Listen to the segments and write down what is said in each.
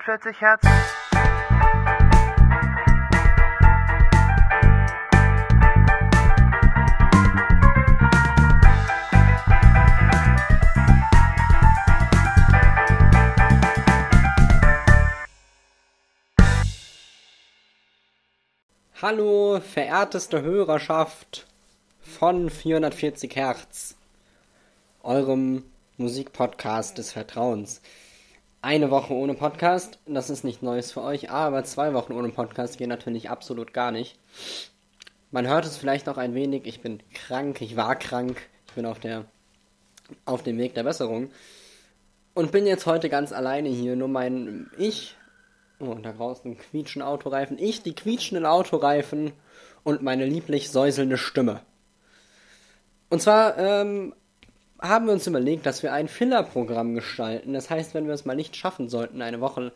440 Hertz. Hallo, verehrteste Hörerschaft von 440 Hertz, eurem Musikpodcast des Vertrauens. Eine Woche ohne Podcast, das ist nicht Neues für euch, aber zwei Wochen ohne Podcast gehen natürlich absolut gar nicht. Man hört es vielleicht auch ein wenig, ich bin krank, ich war krank, ich bin auf der auf dem Weg der Besserung und bin jetzt heute ganz alleine hier, nur mein ich Oh, da draußen quietschen Autoreifen. Ich, die quietschenden Autoreifen und meine lieblich säuselnde Stimme. Und zwar ähm, haben wir uns überlegt, dass wir ein Filler-Programm gestalten. Das heißt, wenn wir es mal nicht schaffen sollten, eine Woche,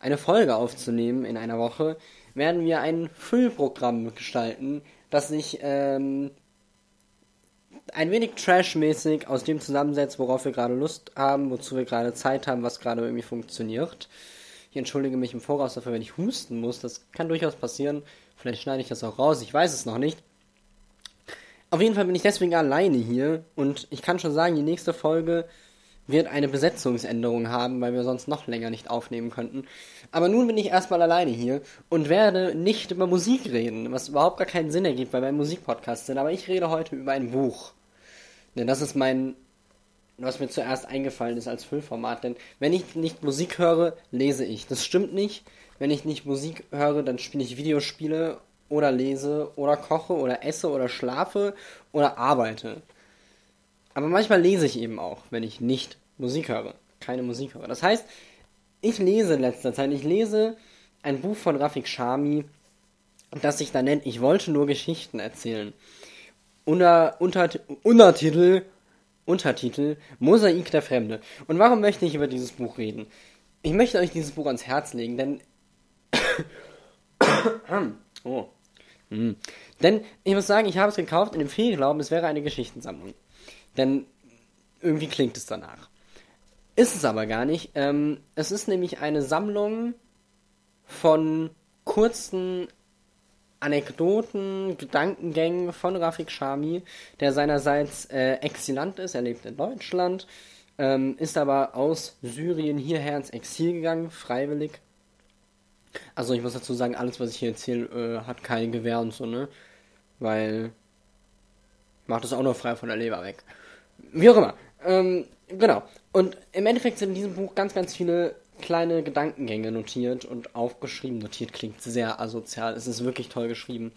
eine Folge aufzunehmen in einer Woche, werden wir ein Füllprogramm gestalten, das sich ähm, ein wenig trashmäßig aus dem zusammensetzt, worauf wir gerade Lust haben, wozu wir gerade Zeit haben, was gerade irgendwie funktioniert. Ich entschuldige mich im Voraus dafür, wenn ich husten muss. Das kann durchaus passieren. Vielleicht schneide ich das auch raus. Ich weiß es noch nicht. Auf jeden Fall bin ich deswegen alleine hier. Und ich kann schon sagen, die nächste Folge wird eine Besetzungsänderung haben, weil wir sonst noch länger nicht aufnehmen könnten. Aber nun bin ich erstmal alleine hier und werde nicht über Musik reden, was überhaupt gar keinen Sinn ergibt, weil wir ein Musikpodcast sind. Aber ich rede heute über ein Buch. Denn das ist mein was mir zuerst eingefallen ist als Füllformat. Denn wenn ich nicht Musik höre, lese ich. Das stimmt nicht. Wenn ich nicht Musik höre, dann spiele ich Videospiele oder lese oder koche oder esse oder schlafe oder arbeite. Aber manchmal lese ich eben auch, wenn ich nicht Musik höre. Keine Musik höre. Das heißt, ich lese in letzter Zeit, ich lese ein Buch von Rafik Shami, das sich da nennt Ich wollte nur Geschichten erzählen. Unter, unter, Untertitel Untertitel Mosaik der Fremde. Und warum möchte ich über dieses Buch reden? Ich möchte euch dieses Buch ans Herz legen, denn. oh. Hm. Denn ich muss sagen, ich habe es gekauft in dem Fehlglauben, es wäre eine Geschichtensammlung. Denn irgendwie klingt es danach. Ist es aber gar nicht. Ähm, es ist nämlich eine Sammlung von kurzen Anekdoten, Gedankengängen von Rafik Shami, der seinerseits äh, Exilant ist, er lebt in Deutschland, ähm, ist aber aus Syrien hierher ins Exil gegangen, freiwillig. Also ich muss dazu sagen, alles, was ich hier erzähle, äh, hat kein Gewehr und so, ne? Weil macht es auch nur frei von der Leber weg. Wie auch immer. Ähm, genau. Und im Endeffekt sind in diesem Buch ganz, ganz viele kleine Gedankengänge notiert und aufgeschrieben. Notiert klingt sehr asozial. Es ist wirklich toll geschrieben.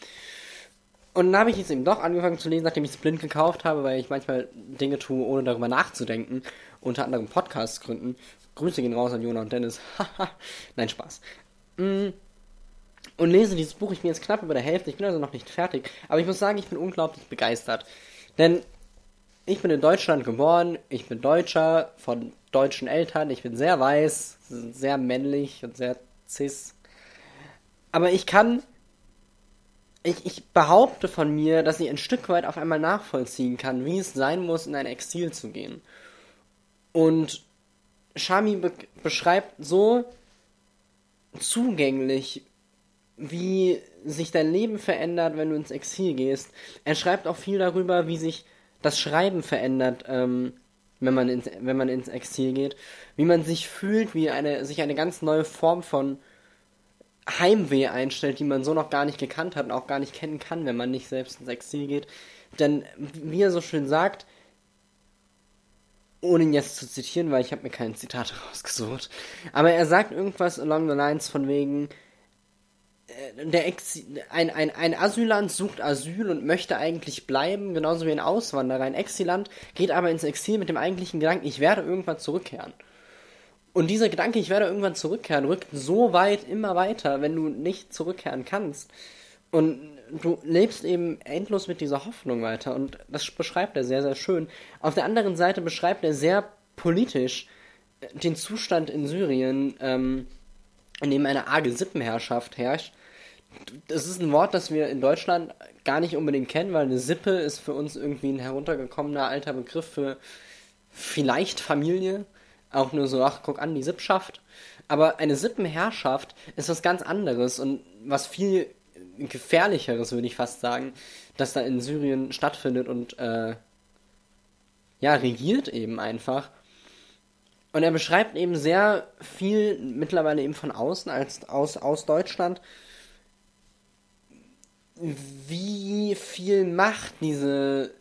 Und dann habe ich jetzt eben doch angefangen zu lesen, nachdem ich es blind gekauft habe, weil ich manchmal Dinge tue, ohne darüber nachzudenken. Unter anderem Podcasts gründen. Grüße gehen raus an Jona und Dennis. Nein, Spaß. Mm. Und lese dieses Buch. Ich bin jetzt knapp über der Hälfte. Ich bin also noch nicht fertig. Aber ich muss sagen, ich bin unglaublich begeistert. Denn ich bin in Deutschland geboren. Ich bin Deutscher von deutschen Eltern. Ich bin sehr weiß, sehr männlich und sehr cis. Aber ich kann. Ich, ich behaupte von mir, dass ich ein Stück weit auf einmal nachvollziehen kann, wie es sein muss, in ein Exil zu gehen. Und Shami be beschreibt so zugänglich, wie sich dein Leben verändert, wenn du ins Exil gehst. Er schreibt auch viel darüber, wie sich das Schreiben verändert, ähm, wenn man ins, wenn man ins Exil geht, wie man sich fühlt, wie eine, sich eine ganz neue Form von Heimweh einstellt, die man so noch gar nicht gekannt hat und auch gar nicht kennen kann, wenn man nicht selbst ins Exil geht. Denn, wie er so schön sagt, ohne ihn jetzt zu zitieren, weil ich habe mir kein Zitat rausgesucht, aber er sagt irgendwas along the lines von wegen, äh, der Ex ein, ein, ein Asylant sucht Asyl und möchte eigentlich bleiben, genauso wie ein Auswanderer. Ein Exilant geht aber ins Exil mit dem eigentlichen Gedanken, ich werde irgendwann zurückkehren. Und dieser Gedanke, ich werde irgendwann zurückkehren, rückt so weit immer weiter, wenn du nicht zurückkehren kannst. Und du lebst eben endlos mit dieser Hoffnung weiter. Und das beschreibt er sehr, sehr schön. Auf der anderen Seite beschreibt er sehr politisch den Zustand in Syrien, ähm, in dem eine arge Sippenherrschaft herrscht das ist ein Wort, das wir in Deutschland gar nicht unbedingt kennen, weil eine Sippe ist für uns irgendwie ein heruntergekommener alter Begriff für vielleicht Familie. Auch nur so, ach, guck an, die Sippschaft. Aber eine Sippenherrschaft ist was ganz anderes und was viel gefährlicheres, würde ich fast sagen, das da in Syrien stattfindet und äh, ja, regiert eben einfach. Und er beschreibt eben sehr viel mittlerweile eben von außen als aus, aus Deutschland, wie viel Macht diese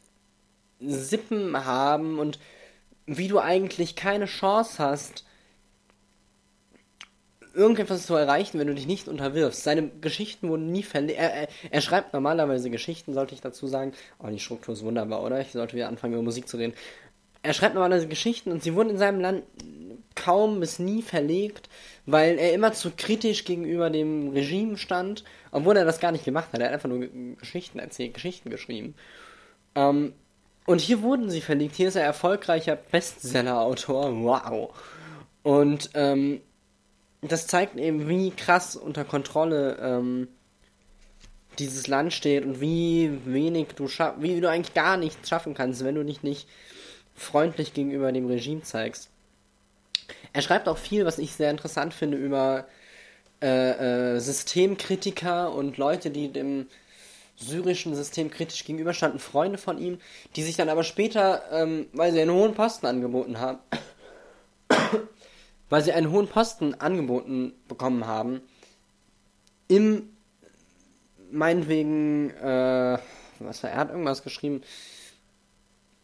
Sippen haben und wie du eigentlich keine Chance hast, irgendetwas zu erreichen, wenn du dich nicht unterwirfst. Seine Geschichten wurden nie verlegt. Er, er, er, schreibt normalerweise Geschichten, sollte ich dazu sagen. Oh, die Struktur ist wunderbar, oder? Ich sollte wieder anfangen, über Musik zu reden. Er schreibt normalerweise Geschichten und sie wurden in seinem Land kaum bis nie verlegt, weil er immer zu kritisch gegenüber dem Regime stand, obwohl er das gar nicht gemacht hat. Er hat einfach nur Geschichten erzählt, Geschichten geschrieben. Ähm, und hier wurden sie verlegt. Hier ist er erfolgreicher Bestseller-Autor. Wow. Und ähm, das zeigt eben, wie krass unter Kontrolle ähm, dieses Land steht und wie wenig du schaffst, wie du eigentlich gar nichts schaffen kannst, wenn du dich nicht freundlich gegenüber dem Regime zeigst. Er schreibt auch viel, was ich sehr interessant finde, über äh, äh, Systemkritiker und Leute, die dem syrischen System kritisch gegenüberstanden, Freunde von ihm, die sich dann aber später, ähm, weil sie einen hohen Posten angeboten haben, weil sie einen hohen Posten angeboten bekommen haben, im, meinetwegen, äh, was war, er hat irgendwas geschrieben,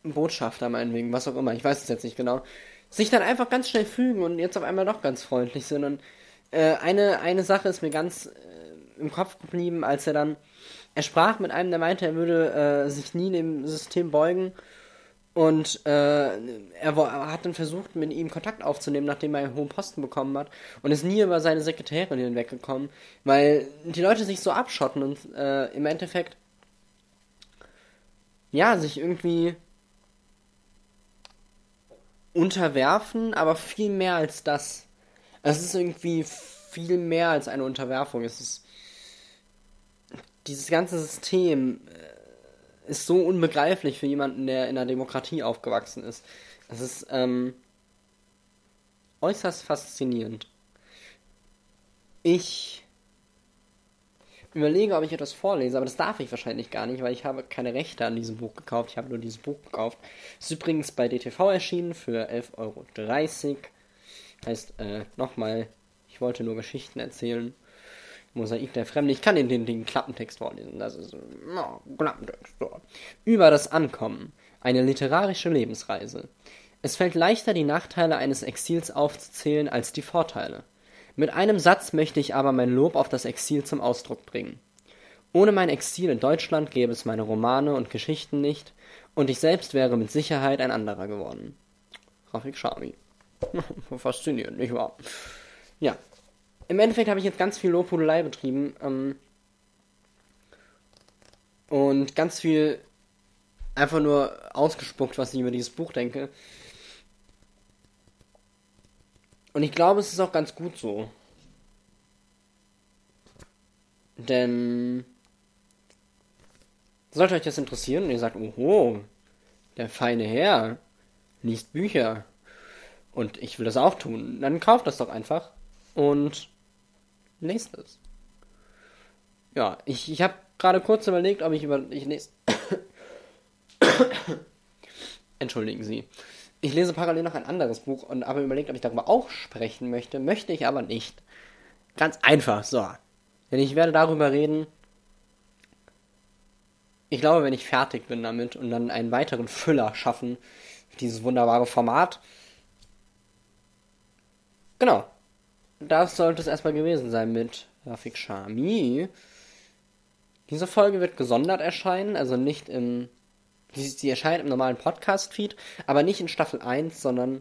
Botschafter meinetwegen, was auch immer, ich weiß es jetzt nicht genau, sich dann einfach ganz schnell fügen und jetzt auf einmal doch ganz freundlich sind. Und äh, eine, eine Sache ist mir ganz äh, im Kopf geblieben, als er dann, er sprach mit einem, der meinte, er würde äh, sich nie dem System beugen und äh, er, hat dann versucht, mit ihm Kontakt aufzunehmen, nachdem er einen hohen Posten bekommen hat. Und ist nie über seine Sekretärin hinweggekommen, weil die Leute sich so abschotten und äh, im Endeffekt, ja, sich irgendwie unterwerfen, aber viel mehr als das. Es ist irgendwie viel mehr als eine Unterwerfung. Es ist. Dieses ganze System äh, ist so unbegreiflich für jemanden, der in einer Demokratie aufgewachsen ist. Es ist ähm, äußerst faszinierend. Ich überlege, ob ich etwas vorlese, aber das darf ich wahrscheinlich gar nicht, weil ich habe keine Rechte an diesem Buch gekauft. Ich habe nur dieses Buch gekauft. Ist übrigens bei DTV erschienen für 11,30 Euro. Heißt, äh, nochmal, ich wollte nur Geschichten erzählen. Mosaik der Fremde. Ich kann den, den, den Klappentext vorlesen. Das ist no, Klappentext. So. Über das Ankommen. Eine literarische Lebensreise. Es fällt leichter, die Nachteile eines Exils aufzuzählen als die Vorteile. Mit einem Satz möchte ich aber mein Lob auf das Exil zum Ausdruck bringen. Ohne mein Exil in Deutschland gäbe es meine Romane und Geschichten nicht, und ich selbst wäre mit Sicherheit ein anderer geworden. Rafik Shami. Faszinierend, nicht wahr? Ja, im Endeffekt habe ich jetzt ganz viel Lobhudelei betrieben. Ähm, und ganz viel einfach nur ausgespuckt, was ich über dieses Buch denke. Und ich glaube, es ist auch ganz gut so. Denn sollte euch das interessieren und ihr sagt, oho, der feine Herr liest Bücher und ich will das auch tun, dann kauft das doch einfach und nächstes. Ja, ich, ich habe gerade kurz überlegt, ob ich über. Ich lese. Entschuldigen Sie. Ich lese parallel noch ein anderes Buch und habe überlegt, ob ich darüber auch sprechen möchte. Möchte ich aber nicht. Ganz einfach, so. Denn ich werde darüber reden. Ich glaube, wenn ich fertig bin damit und dann einen weiteren Füller schaffen, dieses wunderbare Format. Genau das sollte es erstmal gewesen sein mit Rafik Shami. Diese Folge wird gesondert erscheinen, also nicht im. Sie, erscheint im normalen Podcast-Feed, aber nicht in Staffel 1, sondern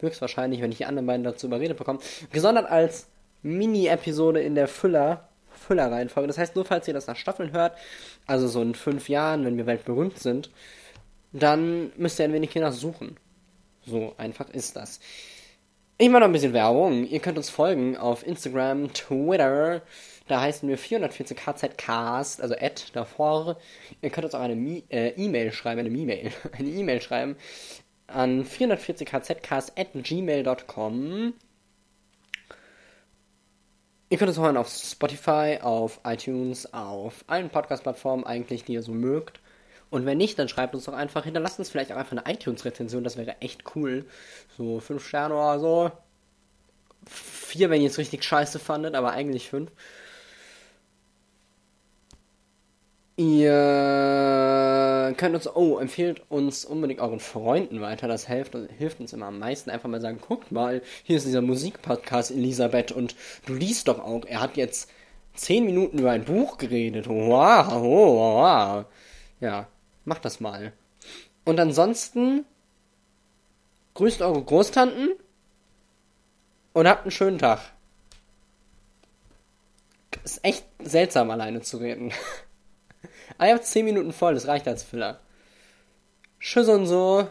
höchstwahrscheinlich, wenn ich die anderen beiden dazu überredet bekomme, gesondert als Mini-Episode in der Füller, Füller-Reihenfolge. Das heißt, nur falls ihr das nach Staffeln hört, also so in fünf Jahren, wenn wir weltberühmt sind, dann müsst ihr ein wenig hier nach suchen. So einfach ist das. Ich mache noch ein bisschen Werbung. Ihr könnt uns folgen auf Instagram, Twitter. Da heißen wir 440kzcast, also Ad davor. Ihr könnt uns auch eine äh, E-Mail schreiben, eine E-Mail, eine E-Mail schreiben an 440kzcast at gmail.com. Ihr könnt uns hören auf Spotify, auf iTunes, auf allen Podcast-Plattformen eigentlich, die ihr so mögt. Und wenn nicht, dann schreibt uns doch einfach, hinterlasst uns vielleicht auch einfach eine iTunes-Rezension, das wäre echt cool. So 5 Sterne oder so. 4, wenn ihr es richtig scheiße fandet, aber eigentlich 5. Ihr könnt uns, oh, empfehlt uns unbedingt euren Freunden weiter. Das hilft, hilft uns immer am meisten. Einfach mal sagen, guckt mal, hier ist dieser Musikpodcast Elisabeth und du liest doch auch. Er hat jetzt 10 Minuten über ein Buch geredet. Wow, wow. Ja, macht das mal. Und ansonsten grüßt eure Großtanten und habt einen schönen Tag. Ist echt seltsam, alleine zu reden. Ah, ihr habt 10 Minuten voll, das reicht als Filler. Tschüss und so.